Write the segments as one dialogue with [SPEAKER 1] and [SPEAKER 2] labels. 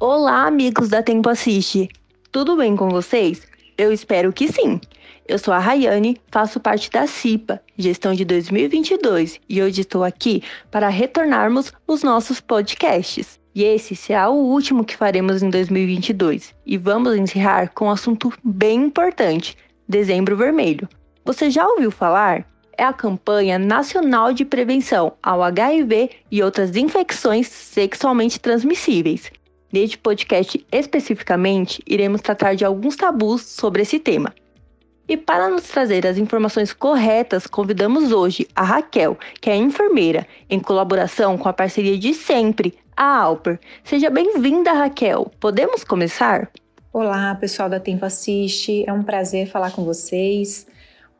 [SPEAKER 1] Olá, amigos da Tempo Assiste! Tudo bem com vocês? Eu espero que sim! Eu sou a Rayane, faço parte da CIPA, gestão de 2022, e hoje estou aqui para retornarmos os nossos podcasts. E esse será o último que faremos em 2022. E vamos encerrar com um assunto bem importante: Dezembro Vermelho. Você já ouviu falar? É a campanha nacional de prevenção ao HIV e outras infecções sexualmente transmissíveis. Neste podcast especificamente, iremos tratar de alguns tabus sobre esse tema. E para nos trazer as informações corretas, convidamos hoje a Raquel, que é enfermeira, em colaboração com a parceria de sempre, a Alper. Seja bem-vinda, Raquel. Podemos começar?
[SPEAKER 2] Olá, pessoal da Tempo Assiste. É um prazer falar com vocês.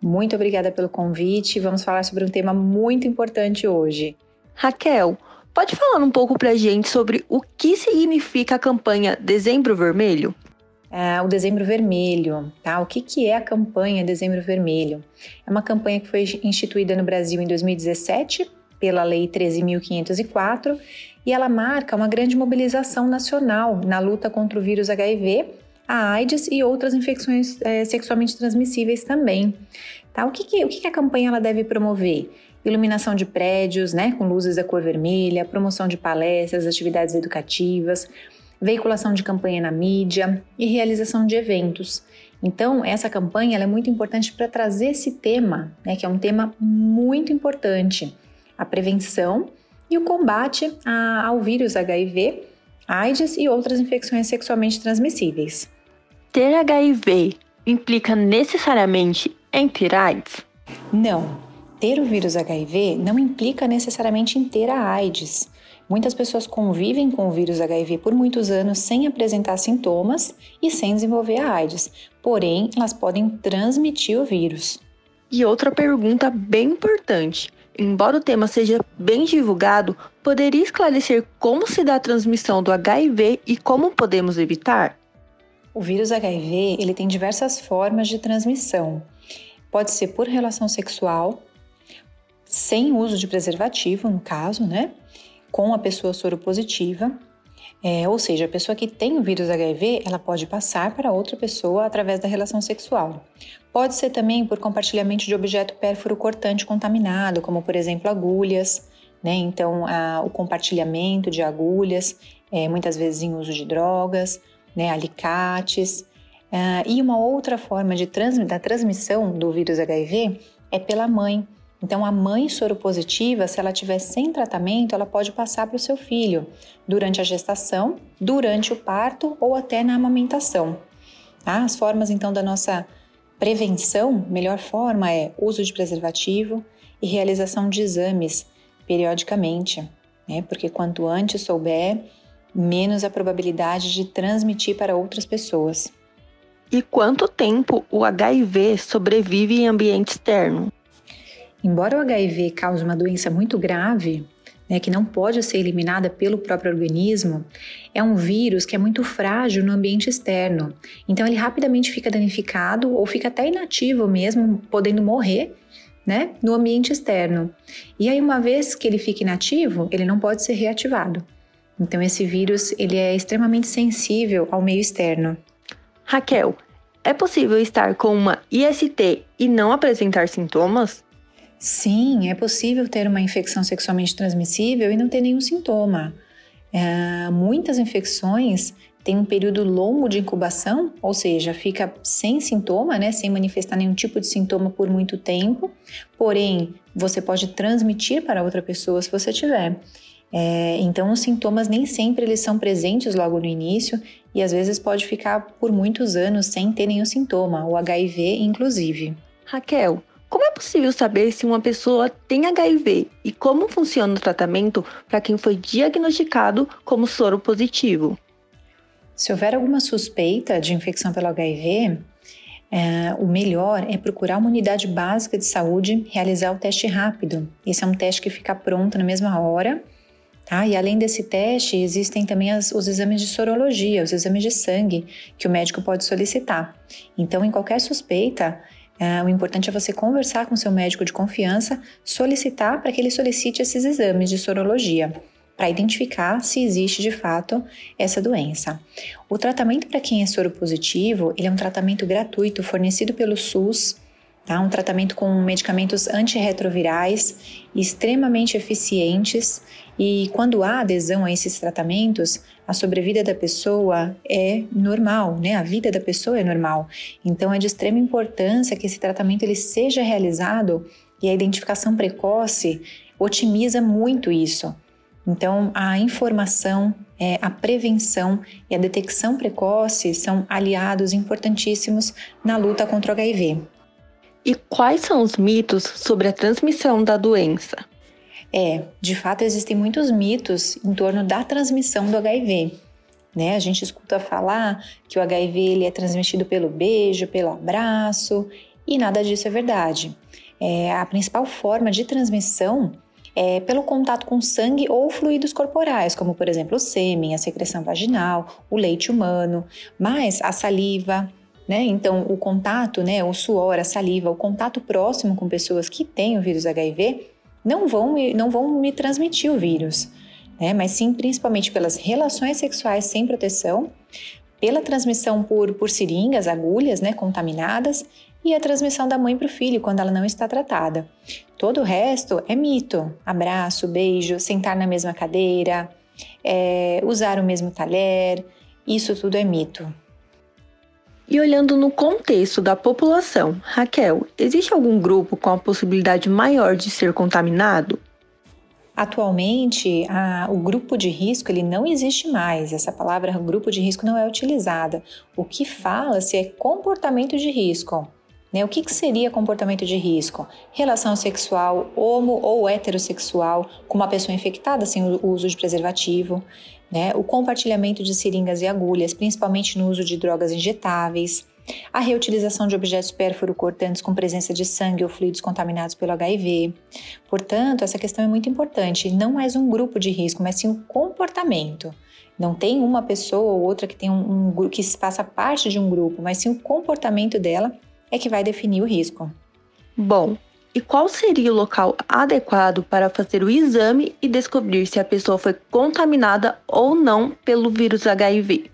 [SPEAKER 2] Muito obrigada pelo convite. Vamos falar sobre um tema muito importante hoje.
[SPEAKER 1] Raquel, Pode falar um pouco para a gente sobre o que significa a campanha Dezembro Vermelho?
[SPEAKER 2] É, o Dezembro Vermelho, tá? O que, que é a campanha Dezembro Vermelho? É uma campanha que foi instituída no Brasil em 2017 pela Lei 13.504 e ela marca uma grande mobilização nacional na luta contra o vírus HIV, a AIDS e outras infecções é, sexualmente transmissíveis também. Tá? O, que, que, o que, que a campanha ela deve promover? Iluminação de prédios, né, com luzes da cor vermelha, promoção de palestras, atividades educativas, veiculação de campanha na mídia e realização de eventos. Então, essa campanha é muito importante para trazer esse tema, né, que é um tema muito importante, a prevenção e o combate a, ao vírus HIV, AIDS e outras infecções sexualmente transmissíveis.
[SPEAKER 1] Ter HIV implica necessariamente em ter AIDS?
[SPEAKER 2] Não, ter o vírus HIV não implica necessariamente em ter a AIDS. Muitas pessoas convivem com o vírus HIV por muitos anos sem apresentar sintomas e sem desenvolver a AIDS, porém, elas podem transmitir o vírus.
[SPEAKER 1] E outra pergunta bem importante: embora o tema seja bem divulgado, poderia esclarecer como se dá a transmissão do HIV e como podemos evitar?
[SPEAKER 2] O vírus HIV ele tem diversas formas de transmissão. Pode ser por relação sexual, sem uso de preservativo, no caso, né? Com a pessoa soropositiva. É, ou seja, a pessoa que tem o vírus HIV, ela pode passar para outra pessoa através da relação sexual. Pode ser também por compartilhamento de objeto pérfuro cortante contaminado, como por exemplo agulhas, né? Então, a, o compartilhamento de agulhas, é, muitas vezes em uso de drogas, né? alicates. Uh, e uma outra forma de da transmissão do vírus HIV é pela mãe, então, a mãe soropositiva, se ela tiver sem tratamento, ela pode passar para o seu filho durante a gestação, durante o parto ou até na amamentação. Tá? As formas, então, da nossa prevenção, melhor forma é uso de preservativo e realização de exames periodicamente, né? porque quanto antes souber, menos a probabilidade de transmitir para outras pessoas.
[SPEAKER 1] E quanto tempo o HIV sobrevive em ambiente externo?
[SPEAKER 2] Embora o HIV cause uma doença muito grave, né, que não pode ser eliminada pelo próprio organismo, é um vírus que é muito frágil no ambiente externo. Então ele rapidamente fica danificado ou fica até inativo mesmo, podendo morrer né, no ambiente externo. E aí uma vez que ele fica inativo, ele não pode ser reativado. Então esse vírus ele é extremamente sensível ao meio externo.
[SPEAKER 1] Raquel, é possível estar com uma IST e não apresentar sintomas?
[SPEAKER 2] Sim, é possível ter uma infecção sexualmente transmissível e não ter nenhum sintoma. É, muitas infecções têm um período longo de incubação, ou seja, fica sem sintoma, né, sem manifestar nenhum tipo de sintoma por muito tempo, porém você pode transmitir para outra pessoa se você tiver. É, então, os sintomas nem sempre eles são presentes logo no início e às vezes pode ficar por muitos anos sem ter nenhum sintoma, o HIV inclusive.
[SPEAKER 1] Raquel, como é possível saber se uma pessoa tem HIV e como funciona o tratamento para quem foi diagnosticado como soro positivo?
[SPEAKER 2] Se houver alguma suspeita de infecção pelo HIV, é, o melhor é procurar uma unidade básica de saúde, realizar o teste rápido. Esse é um teste que fica pronto na mesma hora. Tá? E além desse teste, existem também as, os exames de sorologia, os exames de sangue que o médico pode solicitar. Então, em qualquer suspeita, é, o importante é você conversar com seu médico de confiança, solicitar para que ele solicite esses exames de sorologia. para identificar se existe de fato essa doença. O tratamento para quem é soro positivo, ele é um tratamento gratuito fornecido pelo SUS, tá? Um tratamento com medicamentos antirretrovirais extremamente eficientes e quando há adesão a esses tratamentos, a sobrevida da pessoa é normal, né? A vida da pessoa é normal. Então é de extrema importância que esse tratamento ele seja realizado e a identificação precoce otimiza muito isso. Então, a informação, é, a prevenção e a detecção precoce são aliados importantíssimos na luta contra o HIV.
[SPEAKER 1] E quais são os mitos sobre a transmissão da doença?
[SPEAKER 2] É, de fato existem muitos mitos em torno da transmissão do HIV. Né? A gente escuta falar que o HIV ele é transmitido pelo beijo, pelo abraço, e nada disso é verdade. É, a principal forma de transmissão é pelo contato com sangue ou fluidos corporais, como por exemplo o sêmen, a secreção vaginal, o leite humano, mas a saliva, né? Então, o contato, né, o suor, a saliva, o contato próximo com pessoas que têm o vírus HIV não vão, não vão me transmitir o vírus, né? Mas sim, principalmente pelas relações sexuais sem proteção, pela transmissão por, por seringas, agulhas, né, contaminadas e a transmissão da mãe para o filho quando ela não está tratada. Todo o resto é mito: abraço, beijo, sentar na mesma cadeira, é, usar o mesmo talher, isso tudo é mito.
[SPEAKER 1] E olhando no contexto da população, Raquel, existe algum grupo com a possibilidade maior de ser contaminado?
[SPEAKER 2] Atualmente, a, o grupo de risco ele não existe mais. Essa palavra grupo de risco não é utilizada. O que fala-se é comportamento de risco. Né? O que, que seria comportamento de risco? Relação sexual homo ou heterossexual com uma pessoa infectada sem o uso de preservativo, né? o compartilhamento de seringas e agulhas, principalmente no uso de drogas injetáveis, a reutilização de objetos pérfuro-cortantes com presença de sangue ou fluidos contaminados pelo HIV. Portanto, essa questão é muito importante. Não mais um grupo de risco, mas sim um comportamento. Não tem uma pessoa ou outra que tem um, um que faça parte de um grupo, mas sim o comportamento dela é que vai definir o risco.
[SPEAKER 1] Bom, e qual seria o local adequado para fazer o exame e descobrir se a pessoa foi contaminada ou não pelo vírus HIV?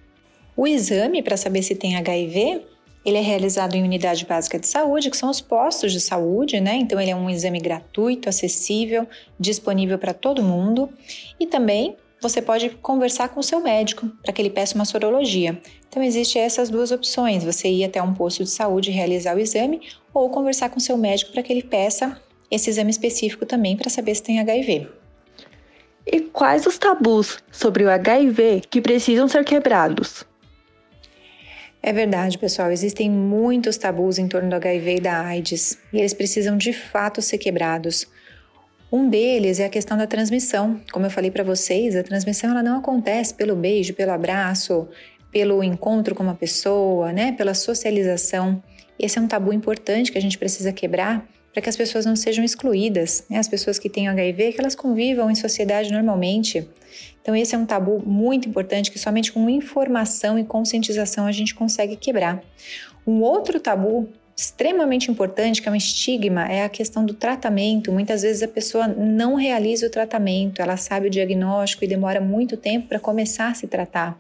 [SPEAKER 2] O exame para saber se tem HIV, ele é realizado em unidade básica de saúde, que são os postos de saúde, né? Então ele é um exame gratuito, acessível, disponível para todo mundo. E também você pode conversar com o seu médico para que ele peça uma sorologia. Então, existem essas duas opções: você ir até um posto de saúde e realizar o exame, ou conversar com o seu médico para que ele peça esse exame específico também para saber se tem HIV.
[SPEAKER 1] E quais os tabus sobre o HIV que precisam ser quebrados?
[SPEAKER 2] É verdade, pessoal, existem muitos tabus em torno do HIV e da AIDS, e eles precisam de fato ser quebrados. Um deles é a questão da transmissão. Como eu falei para vocês, a transmissão ela não acontece pelo beijo, pelo abraço, pelo encontro com uma pessoa, né, pela socialização. Esse é um tabu importante que a gente precisa quebrar para que as pessoas não sejam excluídas, né? As pessoas que têm HIV, que elas convivam em sociedade normalmente. Então esse é um tabu muito importante que somente com informação e conscientização a gente consegue quebrar. Um outro tabu extremamente importante, que é um estigma, é a questão do tratamento. Muitas vezes a pessoa não realiza o tratamento, ela sabe o diagnóstico e demora muito tempo para começar a se tratar.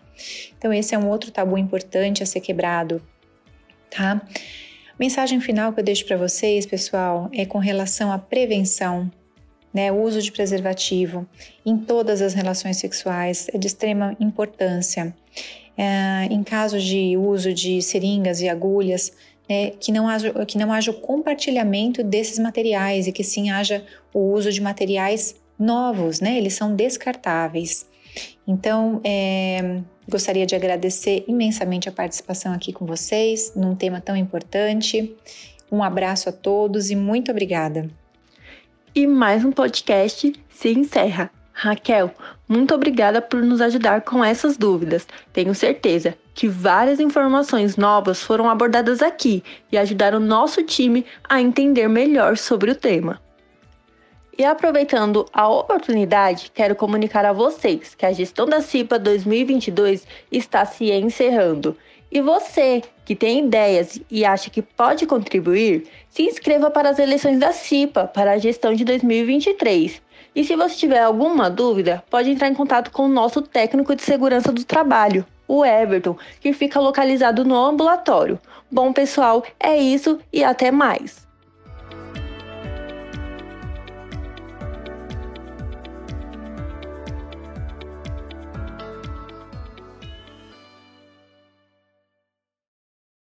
[SPEAKER 2] Então, esse é um outro tabu importante a ser quebrado, tá? Mensagem final que eu deixo para vocês, pessoal, é com relação à prevenção. Né, o uso de preservativo em todas as relações sexuais é de extrema importância. É, em casos de uso de seringas e agulhas, né, que, não haja, que não haja o compartilhamento desses materiais e que sim haja o uso de materiais novos, né? Eles são descartáveis. Então, é, gostaria de agradecer imensamente a participação aqui com vocês num tema tão importante. Um abraço a todos e muito obrigada.
[SPEAKER 1] E mais um podcast se encerra. Raquel, muito obrigada por nos ajudar com essas dúvidas. Tenho certeza que várias informações novas foram abordadas aqui e ajudaram o nosso time a entender melhor sobre o tema. E aproveitando a oportunidade, quero comunicar a vocês que a gestão da CIPA 2022 está se encerrando. E você que tem ideias e acha que pode contribuir, se inscreva para as eleições da CIPA para a gestão de 2023. E se você tiver alguma dúvida, pode entrar em contato com o nosso técnico de segurança do trabalho, o Everton, que fica localizado no ambulatório. Bom, pessoal, é isso e até mais.